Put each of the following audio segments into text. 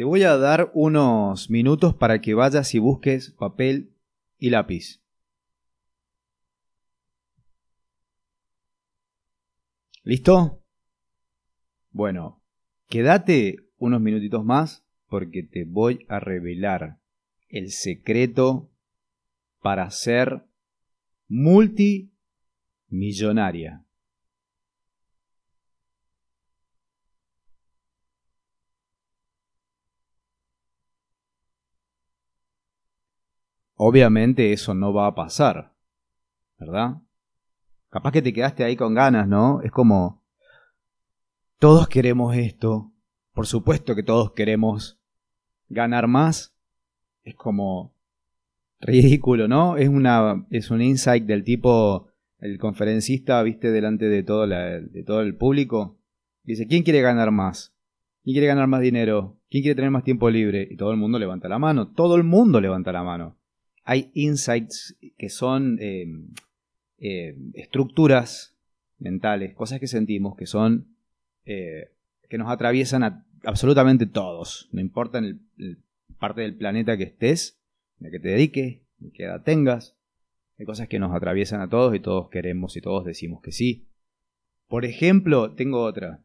Te voy a dar unos minutos para que vayas y busques papel y lápiz. ¿Listo? Bueno, quédate unos minutitos más porque te voy a revelar el secreto para ser multimillonaria. Obviamente eso no va a pasar, ¿verdad? Capaz que te quedaste ahí con ganas, ¿no? Es como, todos queremos esto, por supuesto que todos queremos ganar más. Es como ridículo, ¿no? Es, una, es un insight del tipo, el conferencista, viste, delante de todo, de todo el público. Dice, ¿quién quiere ganar más? ¿Quién quiere ganar más dinero? ¿Quién quiere tener más tiempo libre? Y todo el mundo levanta la mano. Todo el mundo levanta la mano. Hay insights que son eh, eh, estructuras mentales, cosas que sentimos que son eh, que nos atraviesan a absolutamente todos, no importa en el, parte del planeta que estés, en que te dediques, en qué edad tengas, hay cosas que nos atraviesan a todos y todos queremos y todos decimos que sí. Por ejemplo, tengo otra.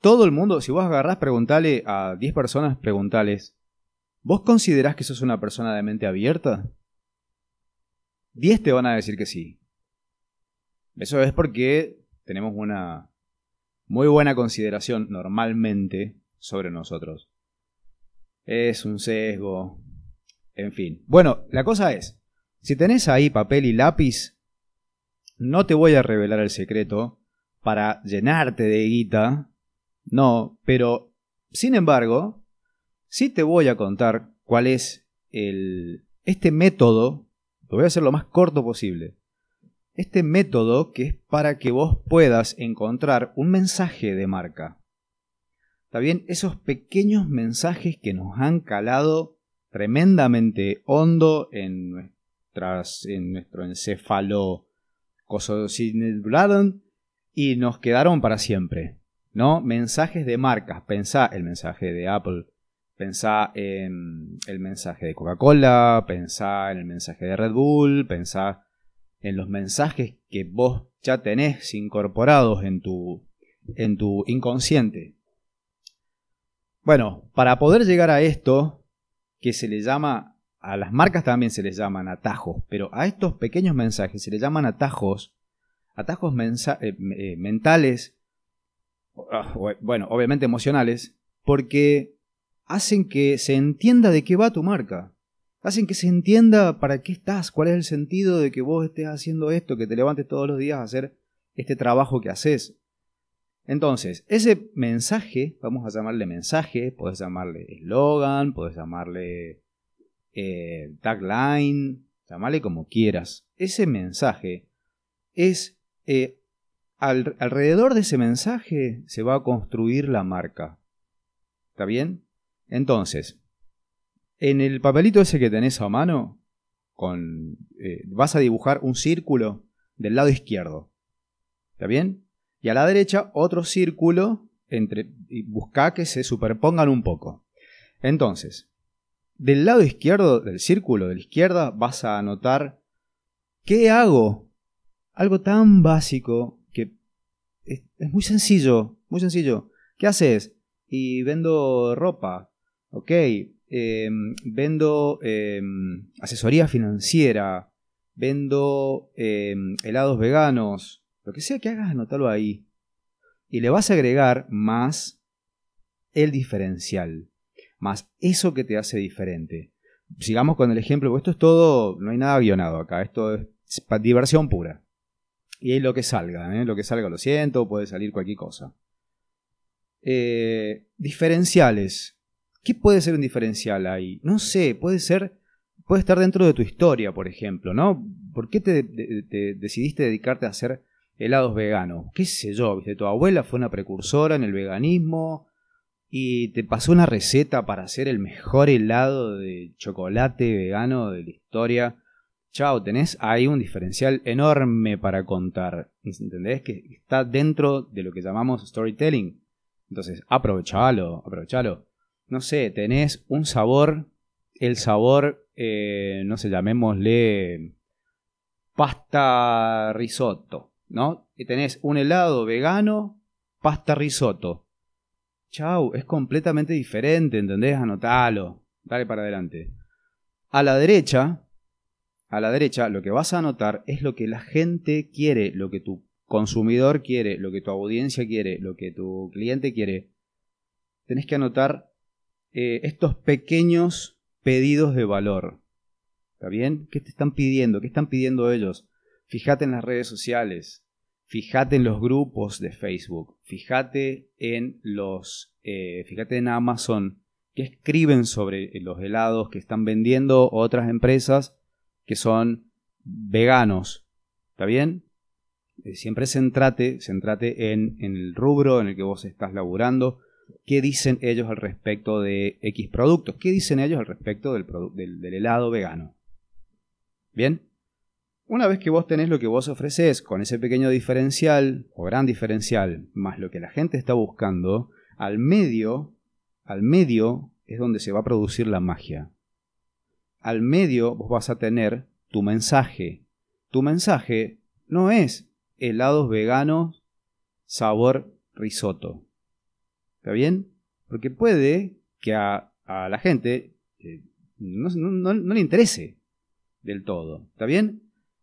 Todo el mundo, si vos agarrás, preguntale a 10 personas, preguntales, ¿vos considerás que sos una persona de mente abierta? 10 te van a decir que sí. Eso es porque tenemos una muy buena consideración normalmente sobre nosotros. Es un sesgo. En fin. Bueno, la cosa es, si tenés ahí papel y lápiz, no te voy a revelar el secreto para llenarte de guita. No, pero, sin embargo, sí te voy a contar cuál es el, este método lo voy a hacer lo más corto posible. Este método que es para que vos puedas encontrar un mensaje de marca. ¿Está bien? Esos pequeños mensajes que nos han calado tremendamente hondo en, en nuestro encéfalo y nos quedaron para siempre. ¿No? Mensajes de marcas. Pensá el mensaje de Apple, Pensá en el mensaje de Coca-Cola, pensá en el mensaje de Red Bull, pensá en los mensajes que vos ya tenés incorporados en tu, en tu inconsciente. Bueno, para poder llegar a esto, que se le llama, a las marcas también se les llaman atajos, pero a estos pequeños mensajes se les llaman atajos, atajos eh, eh, mentales, ah, bueno, obviamente emocionales, porque hacen que se entienda de qué va tu marca. Hacen que se entienda para qué estás, cuál es el sentido de que vos estés haciendo esto, que te levantes todos los días a hacer este trabajo que haces. Entonces, ese mensaje, vamos a llamarle mensaje, puedes llamarle eslogan, puedes llamarle eh, tagline, llamarle como quieras. Ese mensaje es, eh, alrededor de ese mensaje se va a construir la marca. ¿Está bien? Entonces, en el papelito ese que tenés a mano, con, eh, vas a dibujar un círculo del lado izquierdo. ¿Está bien? Y a la derecha otro círculo entre, y busca que se superpongan un poco. Entonces, del lado izquierdo del círculo de la izquierda vas a anotar ¿qué hago? Algo tan básico que es, es muy sencillo, muy sencillo. ¿Qué haces? Y vendo ropa, ok, em, vendo em, asesoría financiera, vendo em, helados veganos, lo que sea que hagas, anótalo ahí. Y le vas a agregar más el diferencial, más eso que te hace diferente. Sigamos con el ejemplo, porque esto es todo, no hay nada guionado acá, esto es diversión pura. Y ahí lo que salga, ¿eh? lo que salga lo siento, puede salir cualquier cosa. Eh, diferenciales. ¿Qué puede ser un diferencial ahí? No sé, puede ser, puede estar dentro de tu historia, por ejemplo, ¿no? ¿Por qué te, decidiste dedicarte a hacer helados veganos? ¿Qué sé yo? ¿Viste? Tu abuela fue una precursora en el veganismo y te pasó una receta para hacer el mejor helado de chocolate vegano de la historia. Chao, tenés ahí un diferencial enorme para contar. ¿Entendés? Que está dentro de lo que llamamos storytelling. Entonces, aprovechalo, aprovechalo. No sé, tenés un sabor, el sabor, eh, no sé, llamémosle pasta risotto, ¿no? Y tenés un helado vegano, pasta risotto. Chau, es completamente diferente, ¿entendés? Anotalo, dale para adelante. A la derecha, a la derecha, lo que vas a anotar es lo que la gente quiere, lo que tu consumidor quiere, lo que tu audiencia quiere, lo que tu cliente quiere. Tenés que anotar eh, estos pequeños pedidos de valor. ¿Está bien? ¿Qué te están pidiendo? ¿Qué están pidiendo ellos? Fíjate en las redes sociales, fíjate en los grupos de Facebook, fíjate en los, eh, fíjate en Amazon, que escriben sobre los helados que están vendiendo otras empresas que son veganos. ¿Está bien? Eh, siempre centrate, centrate en, en el rubro en el que vos estás laburando, qué dicen ellos al respecto de X productos, qué dicen ellos al respecto del, helado vegano. Bien, una vez que vos tenés lo que vos ofreces con ese pequeño diferencial o gran diferencial, más lo que la gente está buscando, al medio, al medio es donde se va a producir la magia. Al medio vos vas a tener tu mensaje. Tu mensaje no es helados veganos sabor risotto. ¿Está bien? Porque puede que a, la gente eh, no, le interese del todo. ¿Está bien?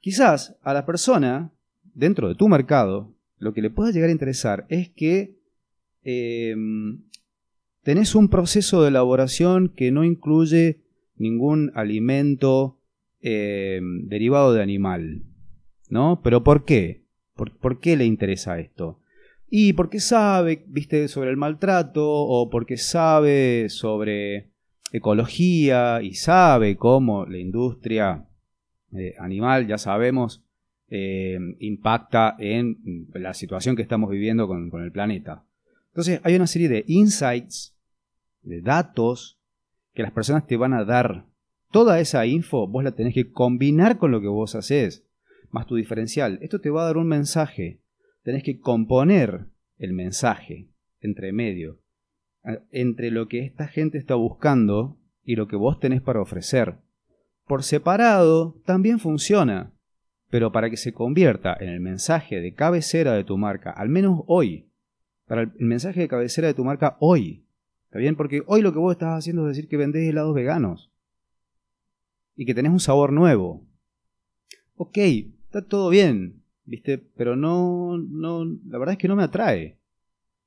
Quizás a la persona, dentro de tu mercado, lo que le pueda llegar a interesar es que em, tenés un proceso de elaboración que no incluye ningún alimento em, derivado de animal. ¿No? ¿Pero por qué? ¿Por qué le interesa esto? Y porque sabe, viste, sobre el maltrato o porque sabe sobre ecología y sabe cómo la industria eh, animal, ya sabemos, eh, impacta en la situación que estamos viviendo con, con el planeta. Entonces hay una serie de insights, de datos, que las personas te van a dar. Toda esa info vos la tenés que combinar con lo que vos haces, más tu diferencial. Esto te va a dar un mensaje tenés que componer el mensaje entre medio, entre lo que esta gente está buscando y lo que vos tenés para ofrecer. Por separado también funciona, pero para que se convierta en el mensaje de cabecera de tu marca, al menos hoy, para el mensaje de cabecera de tu marca hoy, ¿está bien? Porque hoy lo que vos estás haciendo es decir que vendés helados veganos y que tenés un sabor nuevo. Ok, está todo bien, ¿viste? Pero no, no, la verdad es que no me atrae.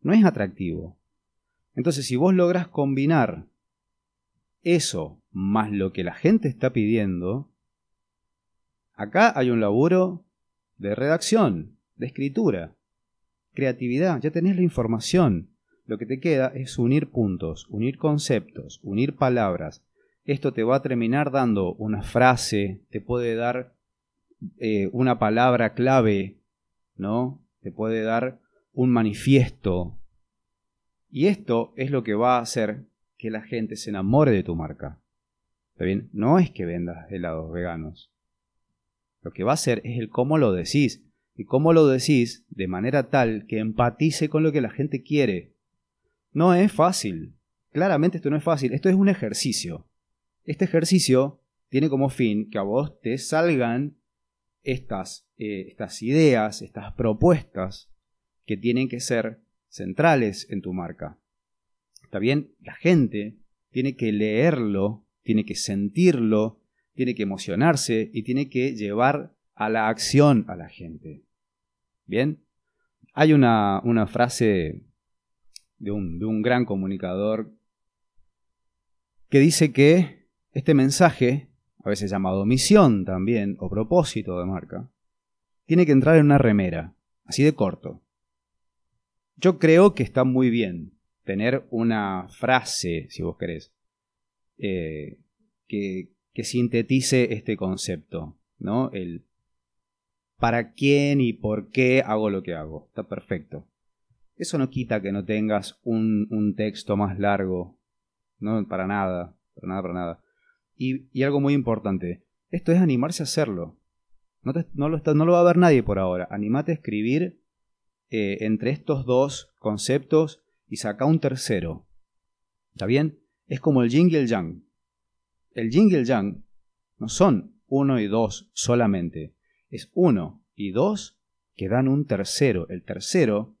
No es atractivo. Entonces, si vos logras combinar eso más lo que la gente está pidiendo, acá hay un laburo de redacción, de escritura, creatividad, ya tenés la información. Lo que te queda es unir puntos, unir conceptos, unir palabras. Esto te va a terminar dando una frase, te puede dar eh, una palabra clave, ¿no? Te puede dar un manifiesto. Y esto es lo que va a hacer que la gente se enamore de tu marca. ¿Está bien? No es que vendas helados veganos. Lo que va a hacer es el cómo lo decís. Y cómo lo decís de manera tal que empatice con lo que la gente quiere. No es fácil. Claramente esto no es fácil. Esto es un ejercicio. Este ejercicio tiene como fin que a vos te salgan estas, eh, estas ideas, estas propuestas que tienen que ser centrales en tu marca. ¿Está bien? La gente tiene que leerlo, tiene que sentirlo, tiene que emocionarse y tiene que llevar a la acción a la gente. ¿Bien? Hay una, una frase de un, de un gran comunicador que dice que este mensaje a veces llamado misión también, o propósito de marca, tiene que entrar en una remera, así de corto. Yo creo que está muy bien tener una frase, si vos querés, eh, que, sintetice este concepto, ¿no? El para quién y por qué hago lo que hago. Está perfecto. Eso no quita que no tengas un, un texto más largo, no para nada, para nada, para nada. Y, algo muy importante, esto es animarse a hacerlo. No, lo, no, lo, va a ver nadie por ahora. Animate a escribir eh, entre estos dos conceptos y saca un tercero. ¿Está bien? Es como el yin y el yang. El yin y el yang no son uno y dos solamente. Es uno y dos que dan un tercero. El tercero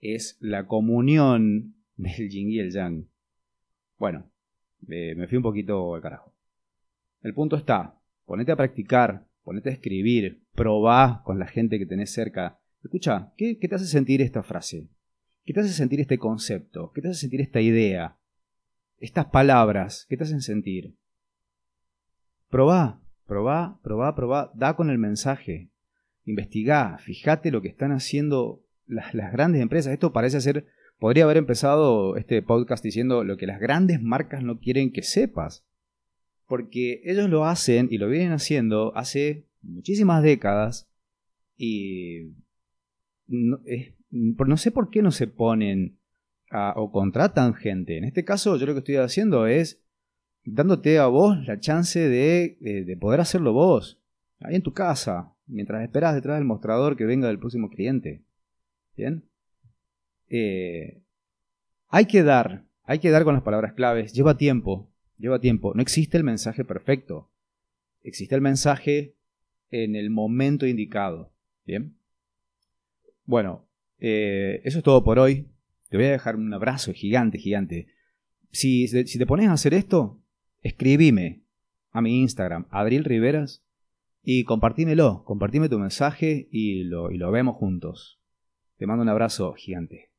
es la comunión del yin y el yang. Bueno, eh, me fui un poquito al carajo. El punto está, ponete a practicar, ponete a escribir, probá con la gente que tenés cerca. Escucha, ¿qué, ¿qué te hace sentir esta frase? ¿Qué te hace sentir este concepto? ¿Qué te hace sentir esta idea? Estas palabras, ¿qué te hacen sentir? Probá, probá, probá, probá, da con el mensaje. Investigá, fíjate lo que están haciendo las, las grandes empresas. Esto parece ser, podría haber empezado este podcast diciendo lo que las grandes marcas no quieren que sepas. Porque ellos lo hacen y lo vienen haciendo hace muchísimas décadas y no, no sé por qué no se ponen o contratan gente. En este caso yo lo que estoy haciendo es dándote a vos la chance de, de, poder hacerlo vos, ahí en tu casa, mientras esperas detrás del mostrador que venga del próximo cliente. ¿Bien? Eh, hay que dar, hay que dar con las palabras claves, lleva tiempo, lleva tiempo. No existe el mensaje perfecto, existe el mensaje en el momento indicado. ¿Bien? Bueno, eh, eso es todo por hoy. Te voy a dejar un abrazo gigante, gigante. Si, te pones a hacer esto, escribime a mi Instagram, Adril Riveras, y compartímelo, compartime tu mensaje y lo vemos juntos. Te mando un abrazo gigante.